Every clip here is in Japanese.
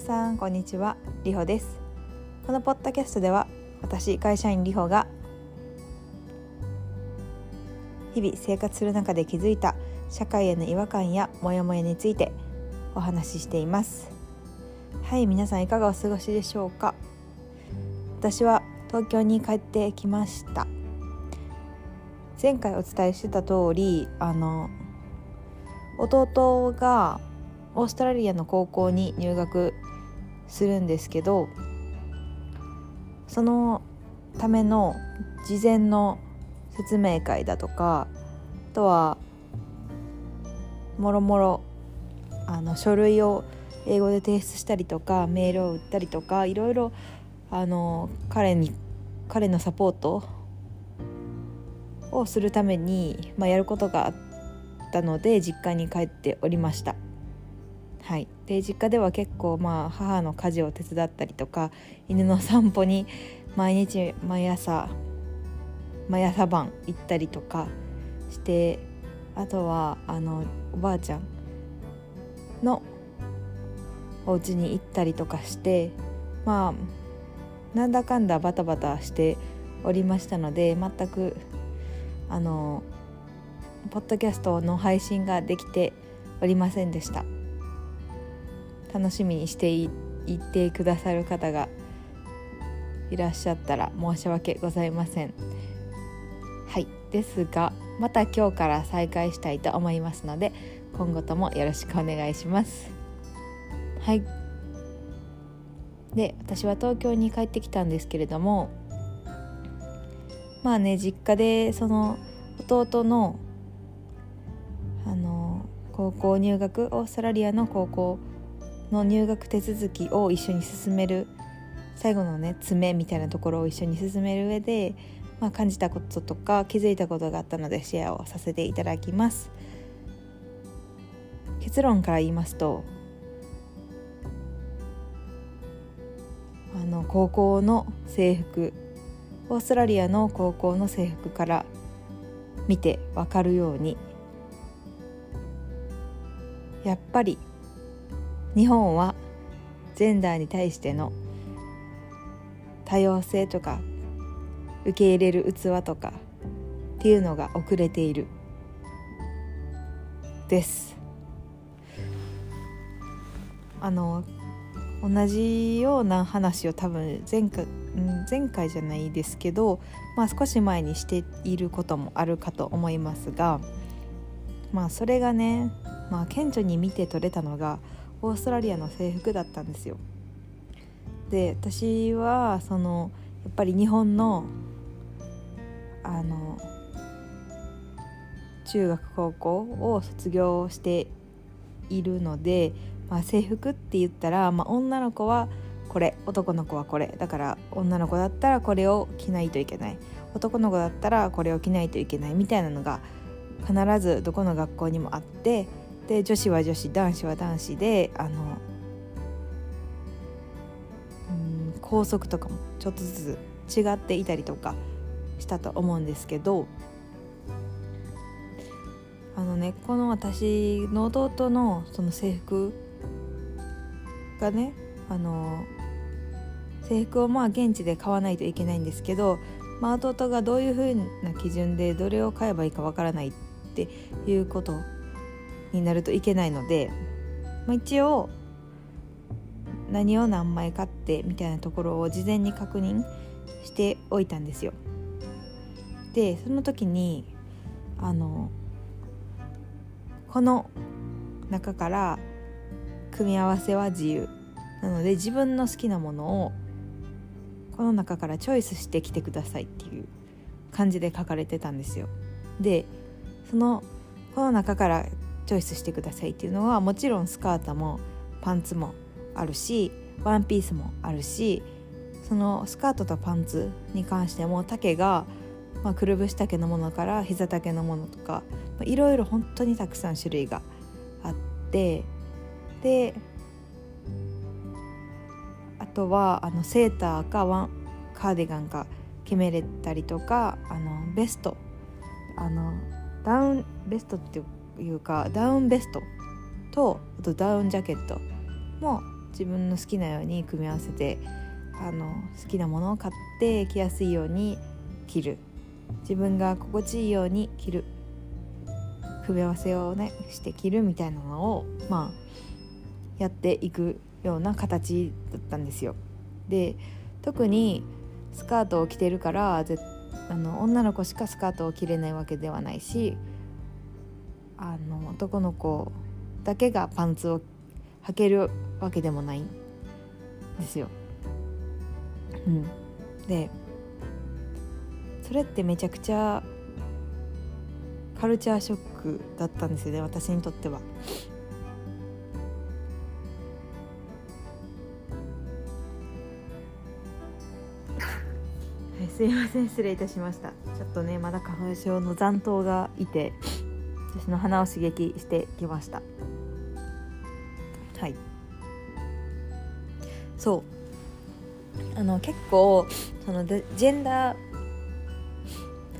さんこんにちは。りほです。このポッドキャストでは私会社員りほが日々生活する中で気づいた社会への違和感やモヤモヤについてお話ししています。はい皆さんいかがお過ごしでしょうか？私は東京に帰ってきました。前回お伝えしてた通りあの弟がオーストラリアの高校に入学するんですけどそのための事前の説明会だとかあとはもろもろあの書類を英語で提出したりとかメールを打ったりとかいろいろあの彼に彼のサポートをするために、まあ、やることがあったので実家に帰っておりました。はい、で実家では結構まあ母の家事を手伝ったりとか犬の散歩に毎日毎朝毎朝晩行ったりとかしてあとはあのおばあちゃんのお家に行ったりとかしてまあなんだかんだバタバタしておりましたので全くあのポッドキャストの配信ができておりませんでした。楽しみにしていってくださる方がいらっしゃったら申し訳ございません。はい。ですがまた今日から再開したいと思いますので今後ともよろしくお願いします。はい。で私は東京に帰ってきたんですけれどもまあね実家でその弟のあの高校入学オーストラリアの高校の入学手続きを一緒に進める最後のね詰めみたいなところを一緒に進める上で、まあ、感じたこととか気づいたことがあったのでシェアをさせていただきます。結論から言いますとあの高校の制服オーストラリアの高校の制服から見て分かるようにやっぱり日本はジェンダーに対しての多様性とか受け入れる器とかっていうのが遅れているです。あの同じような話を多分前回前回じゃないですけど、まあ、少し前にしていることもあるかと思いますがまあそれがね、まあ、顕著に見て取れたのがオーストラリアの制服だったんですよ。で私はそのやっぱり日本のあの中学高校を卒業しているので、まあ、制服って言ったら、まあ、女の子はこれ男の子はこれだから女の子だったらこれを着ないといけない男の子だったらこれを着ないといけないみたいなのが必ずどこの学校にもあってで女子は女子男子は男子であのうん校則とかもちょっとずつ違っていたりとかしたと思うんですけどあのねこの私の弟のその制服がねあの制服をまあ現地で買わないといけないんですけど、まあ、弟がどういうふうな基準でどれを買えばいいかわからないっていうことになるといけないので、まあ、一応何を何枚買ってみたいなところを事前に確認しておいたんですよ。でその時にあのこの中から組み合わせは自由なので自分の好きなものをこの中からチョイスしてきてくださいっていう感じで書かれてたんですよ。でそのこの中からチョイスしてくださいっていうのはもちろんスカートもパンツもあるしワンピースもあるしそのスカートとパンツに関しても丈が、まあ、くるぶし丈のものから膝丈のものとかいろいろ本当にたくさん種類があってであとはあのセーターかワンカーディガンか決めれたりとかあのベストあのダウンベストっていういうかダウンベストとあとダウンジャケットも自分の好きなように組み合わせてあの好きなものを買って着やすいように着る自分が心地いいように着る組み合わせをねして着るみたいなのをまあやっていくような形だったんですよ。で特にスカートを着てるからあの女の子しかスカートを着れないわけではないしあの男の子だけがパンツを履けるわけでもないんですよ。うん、でそれってめちゃくちゃカルチャーショックだったんですよね私にとっては。すいません失礼いたしましたちょっとねまだ花粉症の残党がいて私の鼻を刺激してきました。はい。そう。あの結構そのジェンダー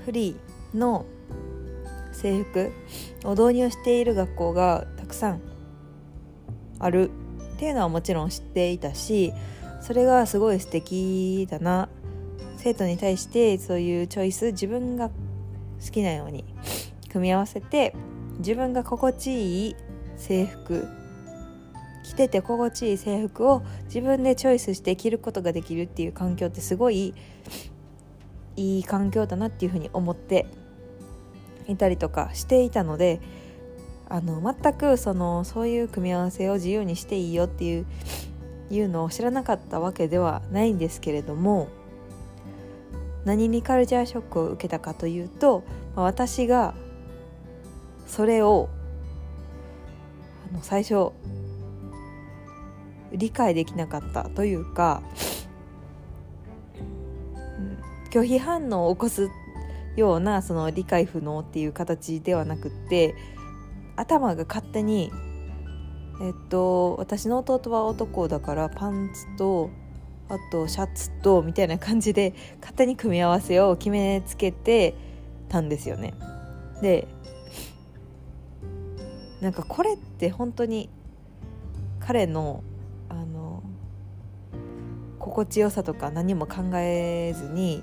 フリーの制服を導入している学校がたくさんあるっていうのはもちろん知っていたしそれがすごい素敵だな。生徒に対してそういうチョイス自分が好きなように組み合わせて自分が心地いい制服着てて心地いい制服を自分でチョイスして着ることができるっていう環境ってすごいいい環境だなっていうふうに思っていたりとかしていたのであの全くそのそういう組み合わせを自由にしていいよっていういうのを知らなかったわけではないんですけれども何にカルチャーショックを受けたかというと、私がそれをあの最初理解できなかったというか、拒否反応を起こすようなその理解不能っていう形ではなくって頭が勝手にえっと私の弟は男だからパンツとあとシャツとみたいな感じで勝手に組み合わせを決めつけてたんですよね。でなんかこれって本当に彼のあの心地よさとか何も考えずに、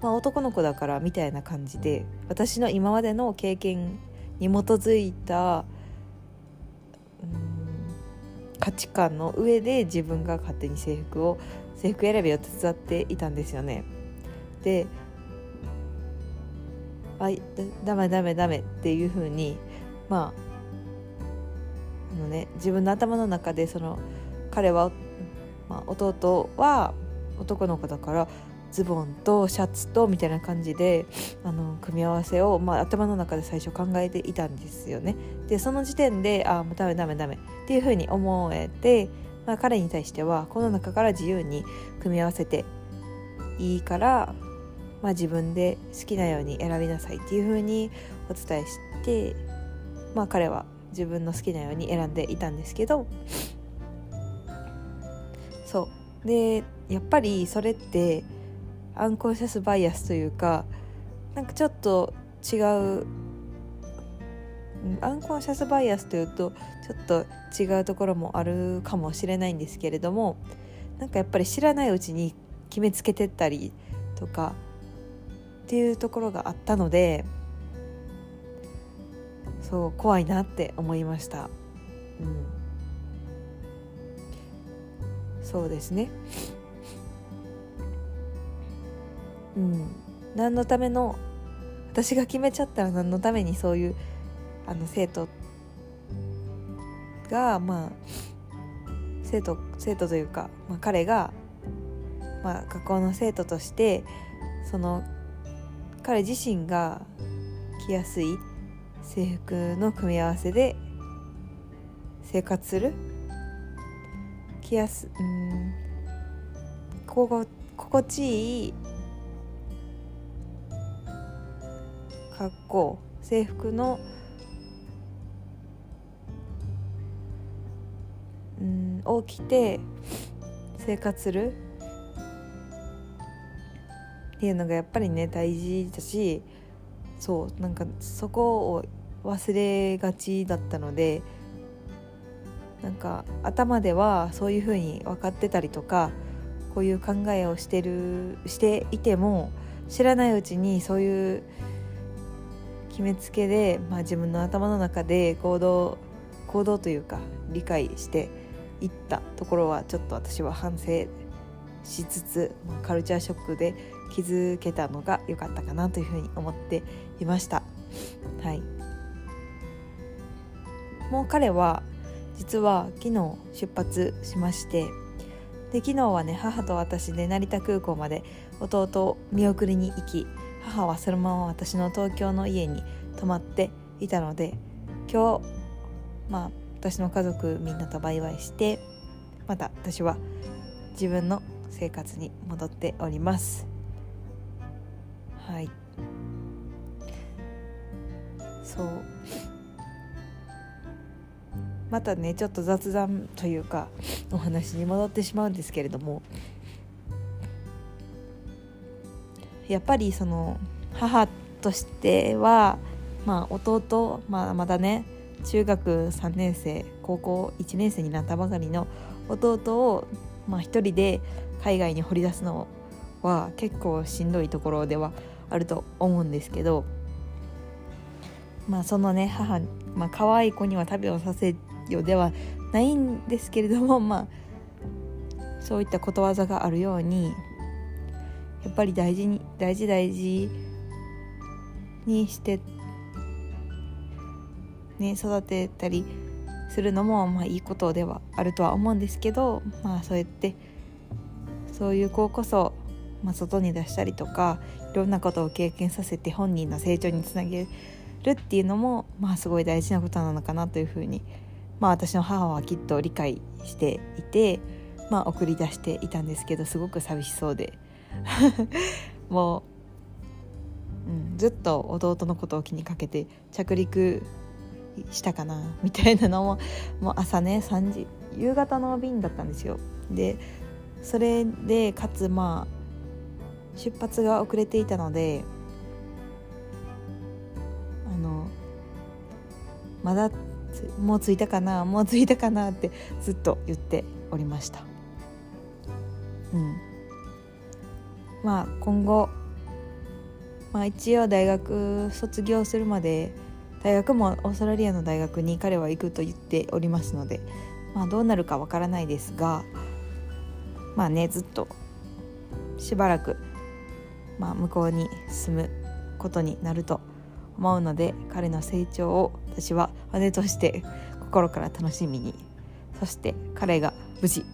まあ、男の子だからみたいな感じで私の今までの経験に基づいた、うん、価値観の上で自分が勝手に制服を制服選びを手伝っていたんですよね。であダメダメダメっていうふうにまああのね自分の頭の中でその彼は、まあ、弟は男の子だからズボンとシャツとみたいな感じであの組み合わせを、まあ、頭の中で最初考えていたんですよね。でその時点でああもうダメダメダメっていうふうに思えてまあ、彼に対してはこの中から自由に組み合わせていいから、まあ、自分で好きなように選びなさいっていうふうにお伝えして、まあ、彼は自分の好きなように選んでいたんですけど。そう。でやっぱりそれってアンコンシャスバイアスというかなんかちょっと違うアンコンシャスバイアスというとちょっと違うところもあるかもしれないんですけれどもなんかやっぱり知らないうちに決めつけてったりとかっていうところがあったのでそう怖いなって思いました。うん、そうですね。うん、何のための私が決めちゃったら何のためにそういうあの生徒がまあ生徒生徒というか、まあ、彼が、まあ、学校の生徒としてその彼自身が着やすい制服の組み合わせで生活する？着やすうん。ここ心地いい格好。制服のうんを着て生活する？っていうのがやっぱりね大事だしそうなんかそこを忘れがちだったのでなんか頭ではそういうふうに分かってたりとかこういう考えをしてるしていても知らないうちにそういう決めつけで、まあ、自分の頭の中で行動行動というか理解していったところはちょっと私は反省しつつカルチャーショックで気づけたのが良かったかなというふうに思っていました。はい、もう彼は実は昨日出発しましてで昨日はね母と私で成田空港まで弟を見送りに行き母はそのまま私の東京の家に泊まっていたので今日まあ私の家族みんなとバイバイしてまた私は自分の生活に戻っておりますはい。そう。またねちょっと雑談というかお話に戻ってしまうんですけれども。やっぱりその母としては、まあ、弟、まあ、まだね中学3年生高校1年生になったばかりの弟を、まあ、一人で海外に掘り出すのは結構しんどいところではあると思うんですけど、まあ、そのね母、まあ可愛い子には旅をさせよではないんですけれども まあそういったことわざがあるようにやっぱり大事に大事大事にしてね育てたりするのもまあいいことではあるとは思うんですけどまあそうやってそういう子こそ、まあ、外に出したりとかいろんなことを経験させて本人の成長につなげるっていうのもまあすごい大事なことなのかなというふうにまあ私の母はきっと理解していてまあ送り出していたんですけどすごく寂しそうで。もう、うん、ずっと弟のことを気にかけて着陸したかなみたいなのももう朝ね3時夕方の便だったんですよ。でそれでかつまあ出発が遅れていたのであのまだもう着いたかなもう着いたかなってずっと言っておりました。うん。まあ今後まあ一応大学卒業するまで大学もオーストラリアの大学に彼は行くと言っておりますのでまあどうなるかわからないですがまあねずっとしばらく、まあ、向こうに住むことになると思うので彼の成長を私は姉として心から楽しみにそして彼が無事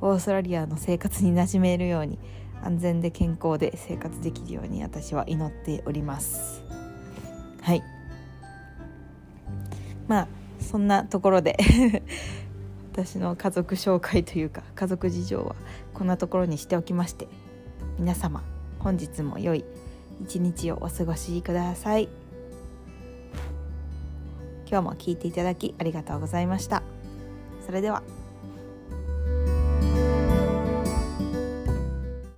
オーストラリアの生活に馴染めるように安全で健康で生活できるように私は祈っております。はい。まあそんなところで 私の家族紹介というか家族事情はこんなところにしておきまして皆様本日も良い一日をお過ごしください。今日も聞いていただきありがとうございました。それでは。